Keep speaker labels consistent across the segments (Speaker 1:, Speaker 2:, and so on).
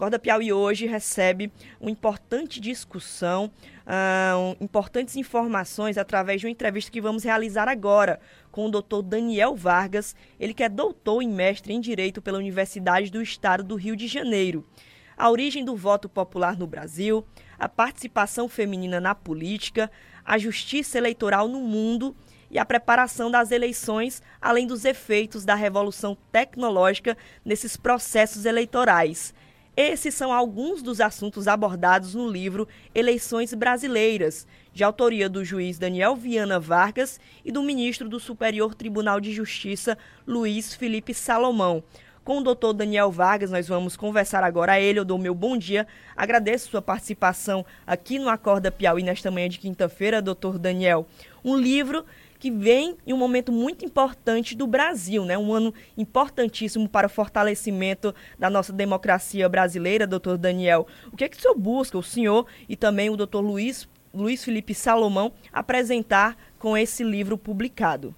Speaker 1: Acorda Piauí hoje recebe uma importante discussão, uh, importantes informações através de uma entrevista que vamos realizar agora com o doutor Daniel Vargas, ele que é doutor e mestre em Direito pela Universidade do Estado do Rio de Janeiro. A origem do voto popular no Brasil, a participação feminina na política, a justiça eleitoral no mundo e a preparação das eleições, além dos efeitos da revolução tecnológica nesses processos eleitorais. Esses são alguns dos assuntos abordados no livro Eleições Brasileiras, de autoria do juiz Daniel Viana Vargas e do ministro do Superior Tribunal de Justiça, Luiz Felipe Salomão. Com o doutor Daniel Vargas, nós vamos conversar agora a ele. Eu dou meu bom dia. Agradeço sua participação aqui no Acorda Piauí nesta manhã de quinta-feira, doutor Daniel. Um livro que vem em um momento muito importante do Brasil, né? Um ano importantíssimo para o fortalecimento da nossa democracia brasileira, doutor Daniel. O que é que o senhor busca, o senhor e também o doutor Luiz, Luiz Felipe Salomão, apresentar com esse livro publicado?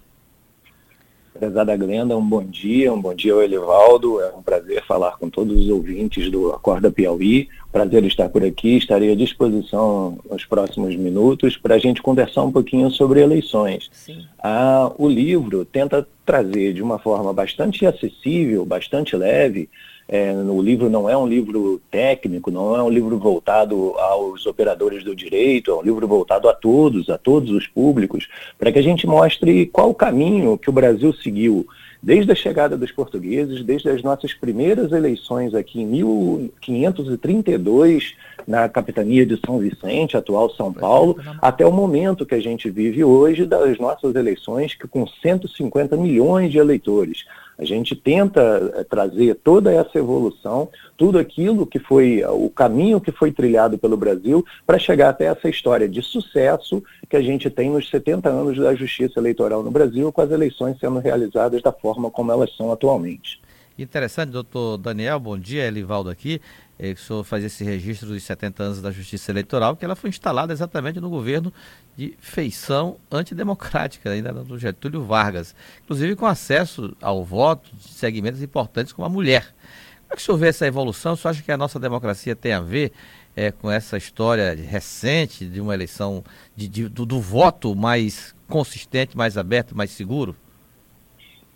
Speaker 2: Prezada Glenda, um bom dia, um bom dia ao Elivaldo. É um prazer falar com todos os ouvintes do Acorda Piauí. Prazer estar por aqui. Estarei à disposição nos próximos minutos para a gente conversar um pouquinho sobre eleições. Ah, o livro tenta trazer de uma forma bastante acessível, bastante leve, é, o livro não é um livro técnico, não é um livro voltado aos operadores do direito, é um livro voltado a todos, a todos os públicos, para que a gente mostre qual o caminho que o Brasil seguiu desde a chegada dos portugueses, desde as nossas primeiras eleições aqui em 1532, na capitania de São Vicente, atual São Paulo, até o momento que a gente vive hoje das nossas eleições, que com 150 milhões de eleitores. A gente tenta eh, trazer toda essa evolução, tudo aquilo que foi, o caminho que foi trilhado pelo Brasil para chegar até essa história de sucesso que a gente tem nos 70 anos da justiça eleitoral no Brasil, com as eleições sendo realizadas da forma como elas são atualmente.
Speaker 3: Interessante, doutor Daniel, bom dia, Elivaldo aqui. É, o senhor faz esse registro dos 70 anos da Justiça Eleitoral, que ela foi instalada exatamente no governo de feição antidemocrática, ainda do Getúlio Vargas, inclusive com acesso ao voto de segmentos importantes como a mulher. Como é que o senhor vê essa evolução? O senhor acha que a nossa democracia tem a ver é, com essa história recente de uma eleição, de, de do, do voto mais consistente, mais aberto, mais seguro?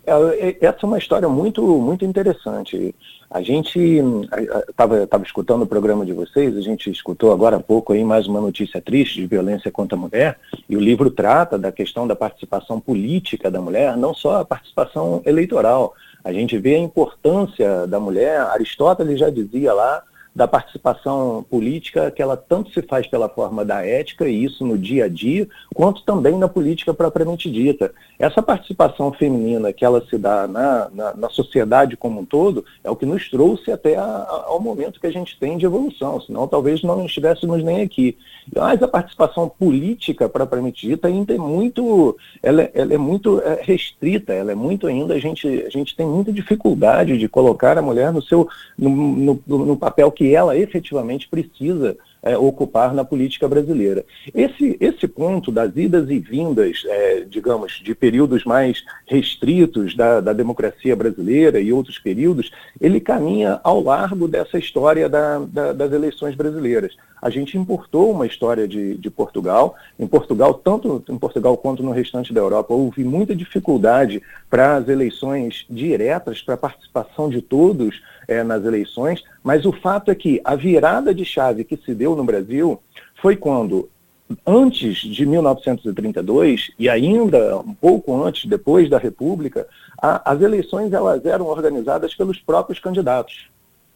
Speaker 2: É, essa é uma história muito, muito interessante. A gente estava tava escutando o programa de vocês, a gente escutou agora há pouco aí mais uma notícia triste de violência contra a mulher, e o livro trata da questão da participação política da mulher, não só a participação eleitoral. A gente vê a importância da mulher, Aristóteles já dizia lá da participação política, que ela tanto se faz pela forma da ética, e isso no dia a dia, quanto também na política propriamente dita. Essa participação feminina que ela se dá na, na, na sociedade como um todo é o que nos trouxe até a, ao momento que a gente tem de evolução, senão talvez não estivéssemos nem aqui. Mas a participação política propriamente dita ainda é muito, ela, ela é muito é, restrita, ela é muito ainda, a gente, a gente tem muita dificuldade de colocar a mulher no seu, no, no, no papel que ela efetivamente precisa é, ocupar na política brasileira. Esse, esse ponto das idas e vindas, é, digamos, de períodos mais restritos da, da democracia brasileira e outros períodos, ele caminha ao largo dessa história da, da, das eleições brasileiras. A gente importou uma história de, de Portugal. Em Portugal, tanto em Portugal quanto no restante da Europa, houve muita dificuldade para as eleições diretas, para a participação de todos é, nas eleições, mas o fato é que a virada de chave que se deu no Brasil foi quando, antes de 1932, e ainda um pouco antes, depois da República, a, as eleições elas eram organizadas pelos próprios candidatos.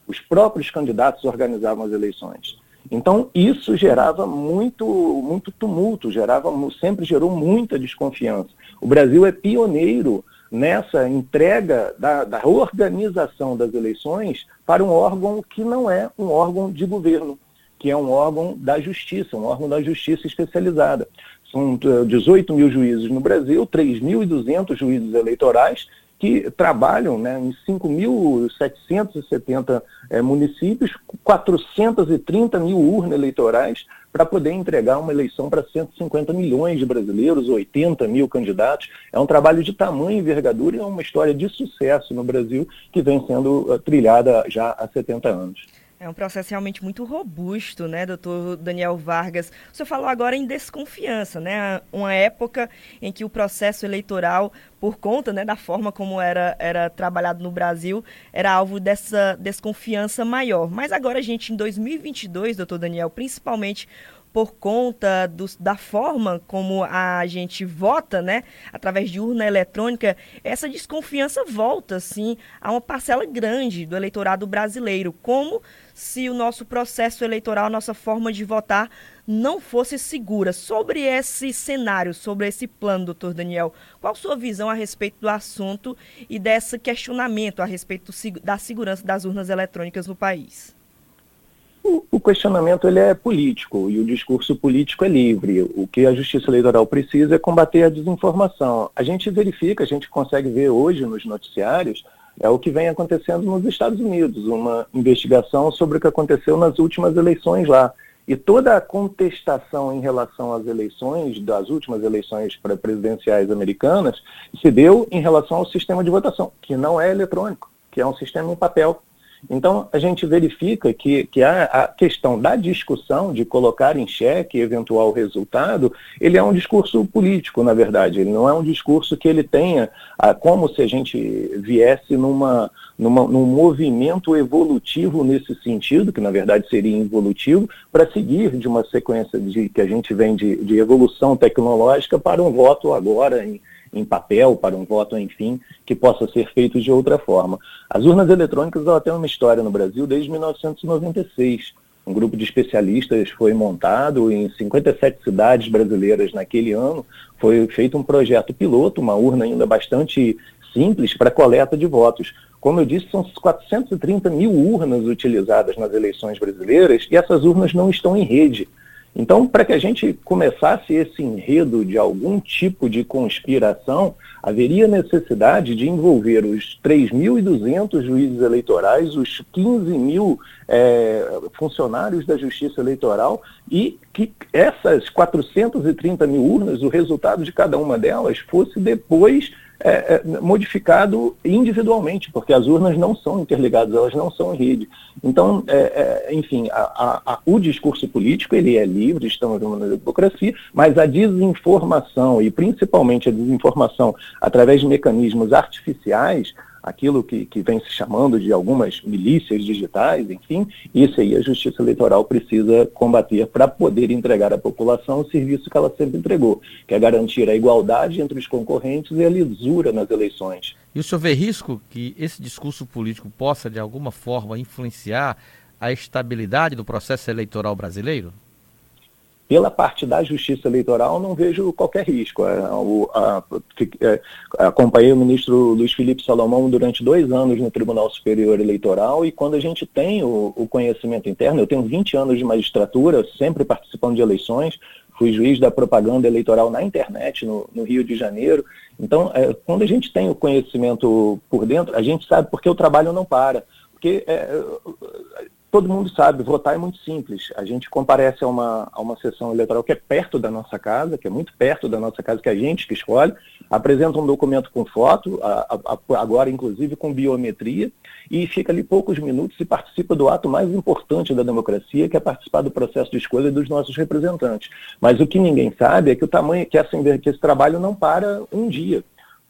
Speaker 2: Os próprios candidatos organizavam as eleições. Então, isso gerava muito, muito tumulto, gerava, sempre gerou muita desconfiança. O Brasil é pioneiro nessa entrega da, da organização das eleições para um órgão que não é um órgão de governo, que é um órgão da justiça, um órgão da justiça especializada. São 18 mil juízes no Brasil, 3.200 juízes eleitorais que trabalham né, em 5.770 é, eh, municípios, 430 mil urnas eleitorais, para poder entregar uma eleição para 150 milhões de brasileiros, 80 mil candidatos. É um trabalho de tamanho e envergadura e é uma história de sucesso no Brasil que vem sendo uh, trilhada já há 70 anos.
Speaker 1: É um processo realmente muito robusto, né, doutor Daniel Vargas? O senhor falou agora em desconfiança, né? Uma época em que o processo eleitoral, por conta né, da forma como era, era trabalhado no Brasil, era alvo dessa desconfiança maior. Mas agora gente, em 2022, doutor Daniel, principalmente por conta do, da forma como a gente vota, né, através de urna eletrônica, essa desconfiança volta, sim, a uma parcela grande do eleitorado brasileiro, como se o nosso processo eleitoral, nossa forma de votar, não fosse segura. Sobre esse cenário, sobre esse plano, doutor Daniel, qual sua visão a respeito do assunto e desse questionamento a respeito da segurança das urnas eletrônicas no país?
Speaker 2: O, questionamento ele é político e o discurso político é livre. O que a Justiça Eleitoral precisa é combater a desinformação. A gente verifica, a gente consegue ver hoje nos noticiários é o que vem acontecendo nos Estados Unidos, uma investigação sobre o que aconteceu nas últimas eleições lá. E toda a contestação em relação às eleições, das últimas eleições presidenciais americanas, se deu em relação ao sistema de votação, que não é eletrônico, que é um sistema em papel. Então, a gente verifica que, que a, a, questão da discussão, de colocar em xeque eventual resultado, ele é um discurso político, na verdade. Ele não é um discurso que ele tenha a, como se a gente viesse numa, numa, num movimento evolutivo nesse sentido, que na verdade seria involutivo, para seguir de uma sequência de, que a gente vem de, de evolução tecnológica para um voto agora em em papel para um voto, enfim, que possa ser feito de outra forma. As urnas eletrônicas ela têm uma história no Brasil desde 1996. Um grupo de especialistas foi montado em 57 cidades brasileiras naquele ano. Foi feito um projeto piloto, uma urna ainda bastante simples para coleta de votos. Como eu disse, são 430 mil urnas utilizadas nas eleições brasileiras e essas urnas não estão em rede. Então, para que a gente começasse esse enredo de algum tipo de conspiração, haveria necessidade de envolver os 3.200 juízes eleitorais, os 15 mil é, funcionários da Justiça Eleitoral e que essas 430 mil urnas, o resultado de cada uma delas, fosse depois é, é, modificado individualmente, porque as urnas não são interligadas, elas não são em rede. Então, é, é enfim, a, a, o discurso político ele é livre, estamos numa democracia, mas a desinformação, e principalmente a desinformação através de mecanismos artificiais, aquilo que, que vem se chamando de algumas milícias digitais, enfim, isso aí a Justiça Eleitoral precisa combater para poder entregar à população o serviço que ela sempre entregou, que é garantir a igualdade entre os concorrentes e a lisura nas eleições.
Speaker 3: E o senhor vê risco que esse discurso político possa, de alguma forma, influenciar a estabilidade do processo eleitoral brasileiro?
Speaker 2: Pela parte da justiça eleitoral, não vejo qualquer risco. É, é, acompanhei o ministro Luiz Felipe Salomão durante dois anos no Tribunal Superior Eleitoral e quando a gente tem o, o conhecimento interno, eu tenho 20 anos de magistratura, sempre participando de eleições, fui juiz da propaganda eleitoral na internet, no, no Rio de Janeiro. Então, é, quando a gente tem o conhecimento por dentro, a gente sabe porque o trabalho não para. Porque é, todo mundo sabe, votar é muito simples. A gente comparece a uma, a uma sessão eleitoral que é perto da nossa casa, que é muito perto da nossa casa, que é a gente que escolhe, apresenta um documento com foto, a, a, agora inclusive com biometria, e fica ali poucos minutos e participa do ato mais importante da democracia, que é participar do processo de escolha dos nossos representantes. Mas o que ninguém sabe é que o tamanho, que, essa, que esse trabalho não para um dia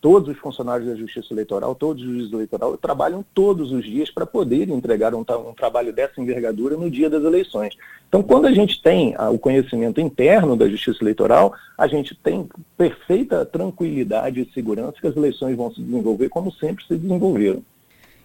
Speaker 2: todos os funcionários da Justiça Eleitoral, todos os juízes eleitoral trabalham todos os dias para poder entregar um, um, trabalho dessa envergadura no dia das eleições. Então, quando a gente tem o conhecimento interno da Justiça Eleitoral, a gente tem perfeita tranquilidade e segurança que as eleições vão se desenvolver como sempre se desenvolveram.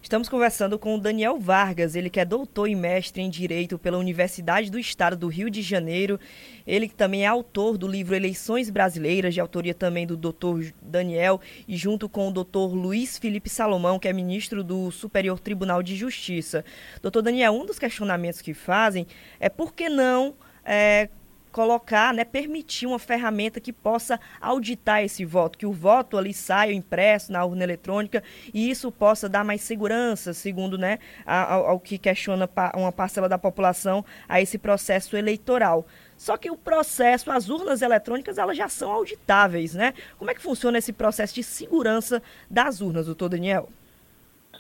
Speaker 1: Estamos conversando com o Daniel Vargas, ele que é doutor e mestre em Direito pela Universidade do Estado do Rio de Janeiro. Ele que também é autor do livro Eleições Brasileiras, de autoria também do doutor Daniel, e junto com o doutor Luiz Felipe Salomão, que é ministro do Superior Tribunal de Justiça. Doutor Daniel, um dos questionamentos que fazem é por que não é, colocar, né, permitir uma ferramenta que possa auditar esse voto, que o voto ali saia impresso na urna eletrônica e isso possa dar mais segurança, segundo né, ao, ao que questiona uma parcela da população a esse processo eleitoral. Só que o processo, as urnas eletrônicas, elas já são auditáveis, né? Como é que funciona esse processo de segurança das urnas, doutor Daniel?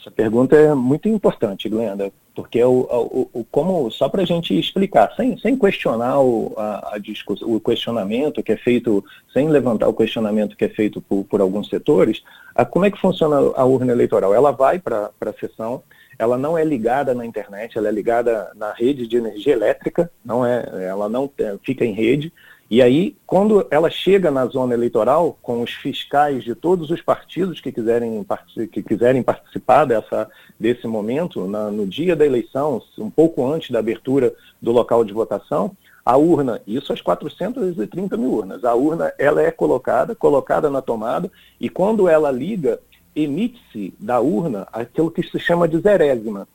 Speaker 2: Essa pergunta é muito importante, Glenda, porque o, o, o como só para a gente explicar, sem, sem questionar o, a, a o questionamento que é feito, sem levantar o questionamento que é feito por, por alguns setores, a, como é que funciona a urna eleitoral? Ela vai para a sessão, ela não é ligada na internet, ela é ligada na rede de energia elétrica, não é, ela não é, fica em rede, e aí, quando ela chega na zona eleitoral, com os fiscais de todos os partidos que quiserem, que quiserem participar dessa, desse momento, na, no dia da eleição, um pouco antes da abertura do local de votação, a urna, isso às 430 mil urnas, a urna ela é colocada, colocada na tomada, e quando ela liga, emite-se da urna aquilo que se chama de zerésima,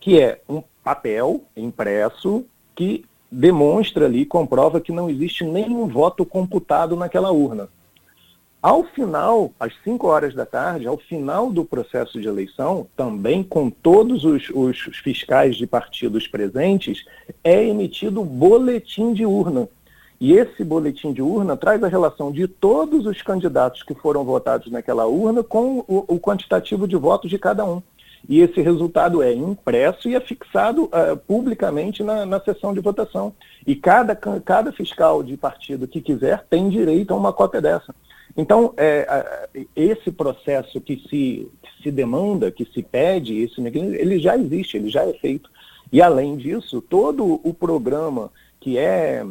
Speaker 2: que é um papel impresso que demonstra ali, comprova que não existe nenhum voto computado naquela urna. Ao final, às 5 horas da tarde, ao final do processo de eleição, também com todos os, os fiscais de partidos presentes, é emitido o boletim de urna. E esse boletim de urna traz a relação de todos os candidatos que foram votados naquela urna com o, o quantitativo de votos de cada um e esse resultado é impresso e é fixado uh, publicamente na, na, sessão de votação. E cada, cada fiscal de partido que quiser tem direito a uma cópia dessa. Então, é, esse processo que se, que se demanda, que se pede, esse ele já existe, ele já é feito. E, além disso, todo o programa que é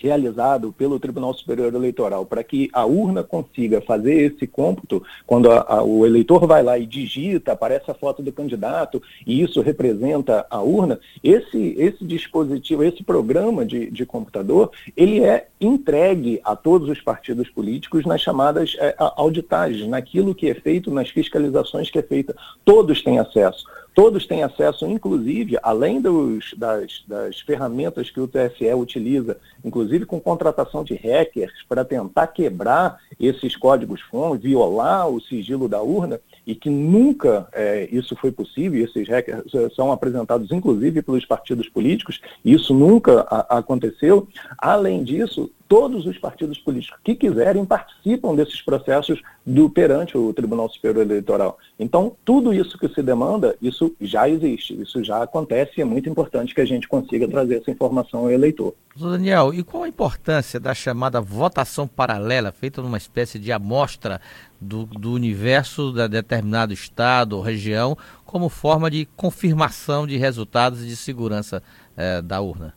Speaker 2: realizado pelo Tribunal Superior Eleitoral para que a urna consiga fazer esse cômputo, quando a, a, o eleitor vai lá e digita, aparece a foto do candidato e isso representa a urna, esse, esse dispositivo, esse programa de, de computador, ele é entregue a todos os partidos políticos nas chamadas é, auditagens, naquilo que é feito, nas fiscalizações que é feita. Todos têm acesso. Todos têm acesso, inclusive, além dos, das, das ferramentas que o TSE utiliza, inclusive com contratação de hackers para tentar quebrar esses códigos fontes, violar o sigilo da urna, e que nunca é, isso foi possível, esses hackers são apresentados inclusive pelos partidos políticos, e isso nunca a, aconteceu. Além disso, todos os partidos políticos que quiserem participam desses processos do perante o Tribunal Superior Eleitoral. Então, tudo isso que se demanda, isso já existe, isso já acontece e é muito importante que a gente consiga trazer essa informação ao eleitor.
Speaker 3: Daniel, e qual a importância da chamada votação paralela, feita numa espécie de amostra do, do universo de determinado estado ou região, como forma de confirmação de resultados e de segurança eh, da urna?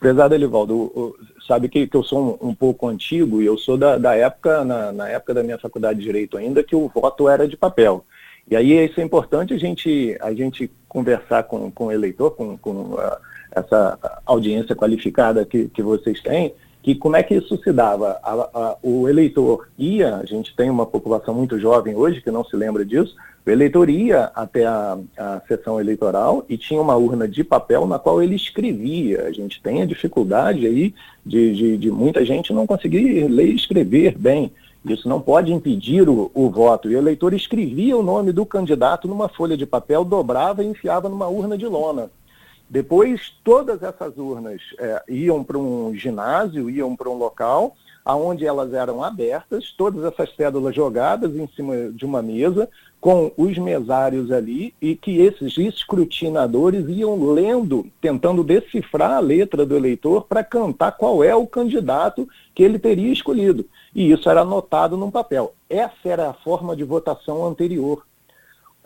Speaker 2: Prezado Elivaldo, sabe que, que eu sou um, um, pouco antigo e eu sou da, da época, na, na, época da minha faculdade de Direito ainda, que o voto era de papel. E aí isso é importante a gente, a gente conversar com, com o eleitor, com, com uh, essa audiência qualificada que, que vocês têm, que como é que isso se dava? A, a, o eleitor ia, a gente tem uma população muito jovem hoje que não se lembra disso, o eleitor ia até a, a sessão eleitoral e tinha uma urna de papel na qual ele escrevia. A gente tem a dificuldade aí de, de, de muita gente não conseguir ler e escrever bem. Isso não pode impedir o, o, voto. E o eleitor escrevia o nome do candidato numa folha de papel, dobrava e enfiava numa urna de lona. Depois, todas essas urnas é, iam para um ginásio, iam para um local onde elas eram abertas, todas essas cédulas jogadas em cima de uma mesa, com os mesários ali, e que esses escrutinadores iam lendo, tentando decifrar a letra do eleitor para cantar qual é o candidato que ele teria escolhido. E isso era anotado num papel. Essa era a forma de votação anterior.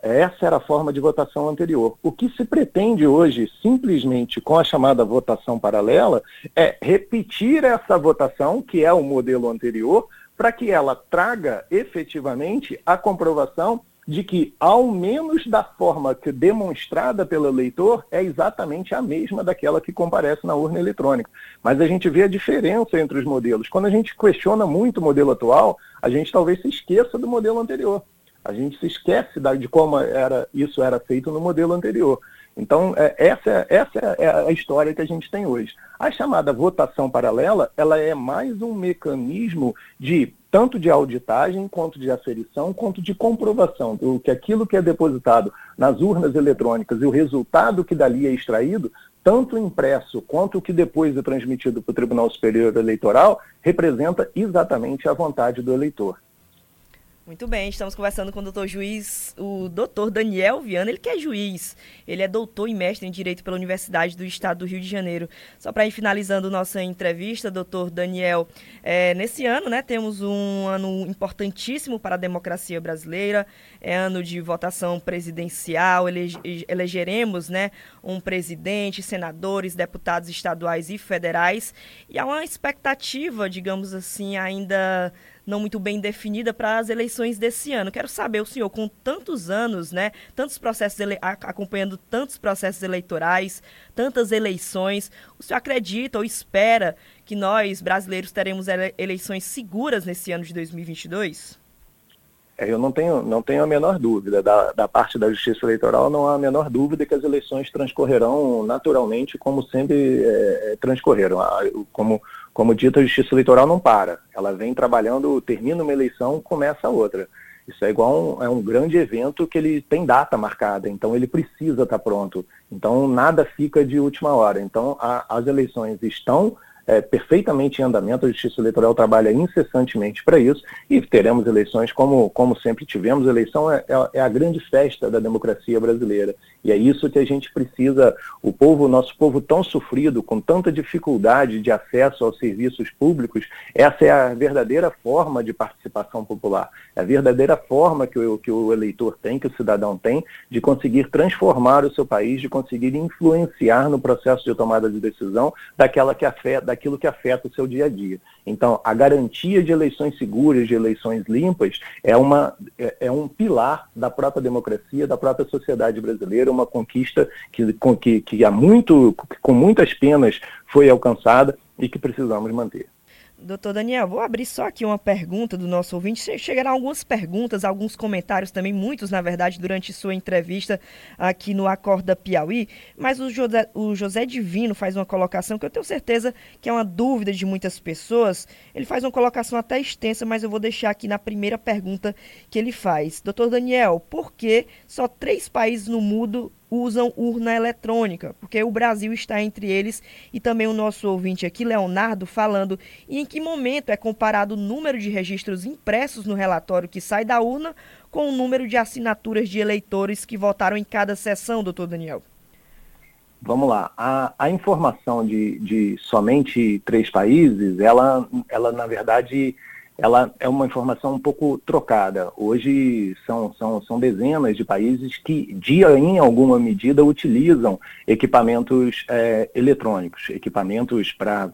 Speaker 2: Essa era a forma de votação anterior. O que se pretende hoje, simplesmente com a chamada votação paralela, é repetir essa votação, que é o modelo anterior, para que ela traga efetivamente a comprovação de que, ao menos da forma que demonstrada pelo eleitor, é exatamente a mesma daquela que comparece na urna eletrônica. Mas a gente vê a diferença entre os modelos. Quando a gente questiona muito o modelo atual, a gente talvez se esqueça do modelo anterior. A gente se esquece de como era, isso era feito no modelo anterior. Então, é, essa, essa é a história que a gente tem hoje. A chamada votação paralela, ela é mais um mecanismo de tanto de auditagem, quanto de aferição, quanto de comprovação do que aquilo que é depositado nas urnas eletrônicas e o resultado que dali é extraído, tanto impresso quanto o que depois é transmitido para o Tribunal Superior Eleitoral, representa exatamente a vontade do eleitor.
Speaker 1: Muito bem, estamos conversando com o doutor juiz, o doutor Daniel Viana, ele que é juiz, ele é doutor e mestre em Direito pela Universidade do Estado do Rio de Janeiro. Só para ir finalizando nossa entrevista, doutor Daniel, é, nesse ano, né, temos um ano importantíssimo para a democracia brasileira, é ano de votação presidencial, elege, elegeremos, né, um presidente, senadores, deputados estaduais e federais, e há uma expectativa, digamos assim, ainda não muito bem definida para as eleições desse ano. Quero saber, o senhor, com tantos anos, né, tantos processos acompanhando tantos processos eleitorais, tantas eleições, o senhor acredita ou espera que nós, brasileiros, teremos ele... eleições seguras nesse ano de 2022?
Speaker 2: É, eu não tenho, não tenho a menor dúvida. Da, da parte da Justiça Eleitoral, não há a menor dúvida que as eleições transcorrerão naturalmente, como sempre é, transcorreram. Como como dito, a Justiça Eleitoral não para. Ela vem trabalhando, termina uma eleição, começa outra. Isso é igual a um, é um grande evento que ele tem data marcada, então ele precisa estar pronto. Então nada fica de última hora. Então a, as eleições estão é, perfeitamente em andamento, a Justiça Eleitoral trabalha incessantemente para isso e teremos eleições como, como sempre tivemos. A eleição é, é, é, a grande festa da democracia brasileira e é isso que a gente precisa. O povo, nosso povo tão sofrido, com tanta dificuldade de acesso aos serviços públicos, essa é a verdadeira forma de participação popular, é a verdadeira forma que o, que o eleitor tem, que o cidadão tem, de conseguir transformar o seu país, de conseguir influenciar no processo de tomada de decisão daquela que afeta daquilo que afeta o seu dia a dia. Então, a garantia de eleições seguras, de eleições limpas, é, uma, é, é um pilar da própria democracia, da própria sociedade brasileira, uma conquista que, que, que há muito, com muitas penas foi alcançada e que precisamos manter.
Speaker 1: Doutor Daniel, vou abrir só aqui uma pergunta do nosso ouvinte. Chegarão algumas perguntas, alguns comentários também, muitos, na verdade, durante sua entrevista aqui no Acorda Piauí. Mas o José, o José Divino faz uma colocação que eu tenho certeza que é uma dúvida de muitas pessoas. Ele faz uma colocação até extensa, mas eu vou deixar aqui na primeira pergunta que ele faz. Doutor Daniel, por que só três países no mundo usam urna eletrônica, porque o Brasil está entre eles e também o nosso ouvinte aqui, Leonardo, falando em que momento é comparado o número de registros impressos no relatório que sai da urna com o número de assinaturas de eleitores que votaram em cada sessão, doutor Daniel.
Speaker 2: Vamos lá. A, a informação de, de somente três países, ela, ela na verdade ela é uma informação um pouco trocada. Hoje são, são, são dezenas de países que, de, em alguma medida, utilizam equipamentos é, eletrônicos, equipamentos para,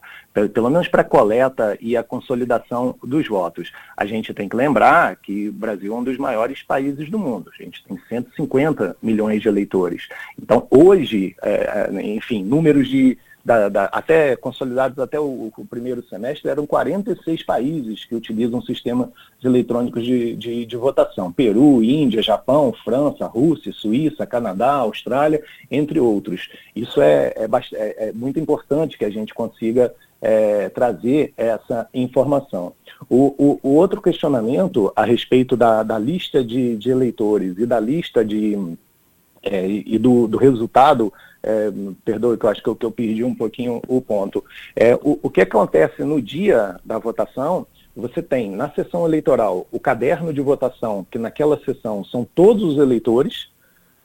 Speaker 2: pelo menos para a coleta e a consolidação dos votos. A gente tem que lembrar que o Brasil é um dos maiores países do mundo. A gente tem 150 milhões de eleitores. Então, hoje, é, é enfim, números de da, da, até consolidados até o, o, primeiro semestre, eram 46 países que utilizam sistemas eletrônicos de, de, de, votação. Peru, Índia, Japão, França, Rússia, Suíça, Canadá, Austrália, entre outros. Isso é, é, é, é muito importante que a gente consiga é, trazer essa informação. O, o, o, outro questionamento a respeito da, da lista de, de eleitores e da lista de é, e do, do resultado, é, perdoe que eu acho que eu, que eu perdi um pouquinho o ponto. É, o, o que acontece no dia da votação, você tem na sessão eleitoral o caderno de votação, que naquela sessão são todos os eleitores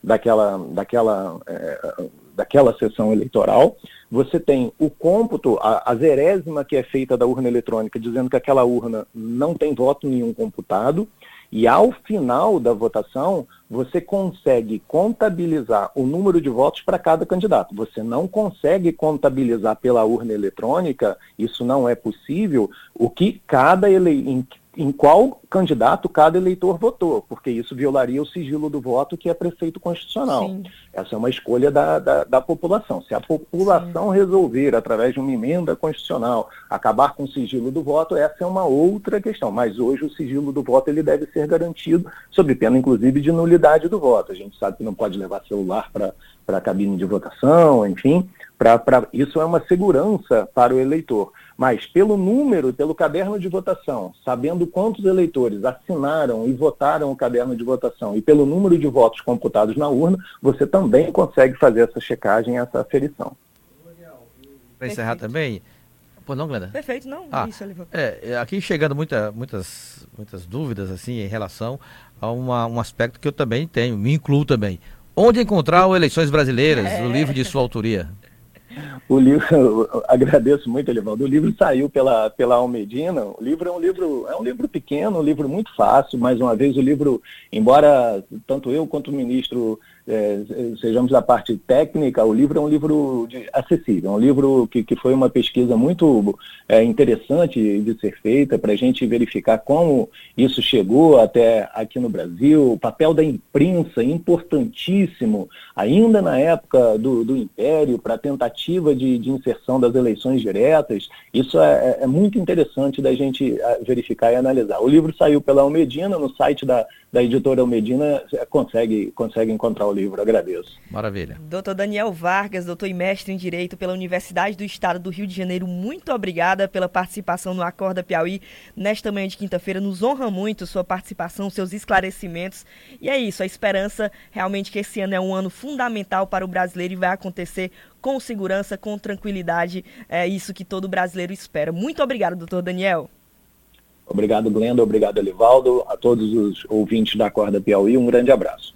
Speaker 2: daquela, daquela, é, daquela sessão eleitoral. Você tem o cômputo, a, a zerésima que é feita da urna eletrônica, dizendo que aquela urna não tem voto nenhum computado. E ao final da votação, você consegue contabilizar o número de votos para cada candidato. Você não consegue contabilizar pela urna eletrônica, isso não é possível, o que cada ele em qual candidato cada eleitor votou, porque isso violaria o sigilo do voto, que é prefeito constitucional. Sim. Essa é uma escolha da, da, da população. Se a população Sim. resolver, através de uma emenda constitucional, acabar com o sigilo do voto, essa é uma outra questão. Mas hoje o sigilo do voto ele deve ser garantido, sob pena, inclusive, de nulidade do voto. A gente sabe que não pode levar celular para a cabine de votação, enfim. Pra, pra, isso é uma segurança para o eleitor. Mas pelo número, pelo caderno de votação, sabendo quantos eleitores assinaram e votaram o caderno de votação e pelo número de votos computados na urna, você também consegue fazer essa checagem, essa aferição.
Speaker 3: Para encerrar também, Pô, não, Glenda?
Speaker 1: Perfeito, não.
Speaker 3: Ah,
Speaker 1: isso.
Speaker 3: É, é, aqui chegando muita, muitas, muitas dúvidas assim em relação a uma, um aspecto que eu também tenho, me incluo também. Onde encontrar o Eleições Brasileiras,
Speaker 1: É.
Speaker 3: o livro de sua autoria?
Speaker 2: O livro, agradeço muito, Elivaldo. O livro saiu pela, pela Almedina. O livro é um livro, é um livro pequeno, um livro muito fácil. Mais uma vez, o livro, embora tanto eu quanto o ministro eh, sejamos da parte técnica, o livro é um livro de- acessível, é um livro que, que foi uma pesquisa muito eh, interessante de ser feita para a gente verificar como isso chegou até aqui no Brasil, o papel da imprensa importantíssimo, ainda na época do, do Império, para a tentativa de, de inserção das eleições diretas. Isso é, é- é muito interessante da gente verificar e analisar. O livro saiu pela Almedina, no site da, da editora Almedina, eh, consegue, consegue encontrar o livro. Agradeço.
Speaker 3: Maravilha.
Speaker 1: Doutor Daniel Vargas, doutor e mestre em Direito pela Universidade do Estado do Rio de Janeiro, muito obrigada pela participação no Acorda Piauí nesta manhã de quinta-feira. Nos honra muito sua participação, seus esclarecimentos. E é isso, a esperança realmente que esse ano é um ano fundamental para o brasileiro e vai acontecer com segurança, com tranquilidade. É isso que todo brasileiro espera. Muito obrigado, doutor Daniel.
Speaker 2: Obrigado, Glenda. Obrigado, Elivaldo. A todos os ouvintes da Corda Piauí, um grande abraço.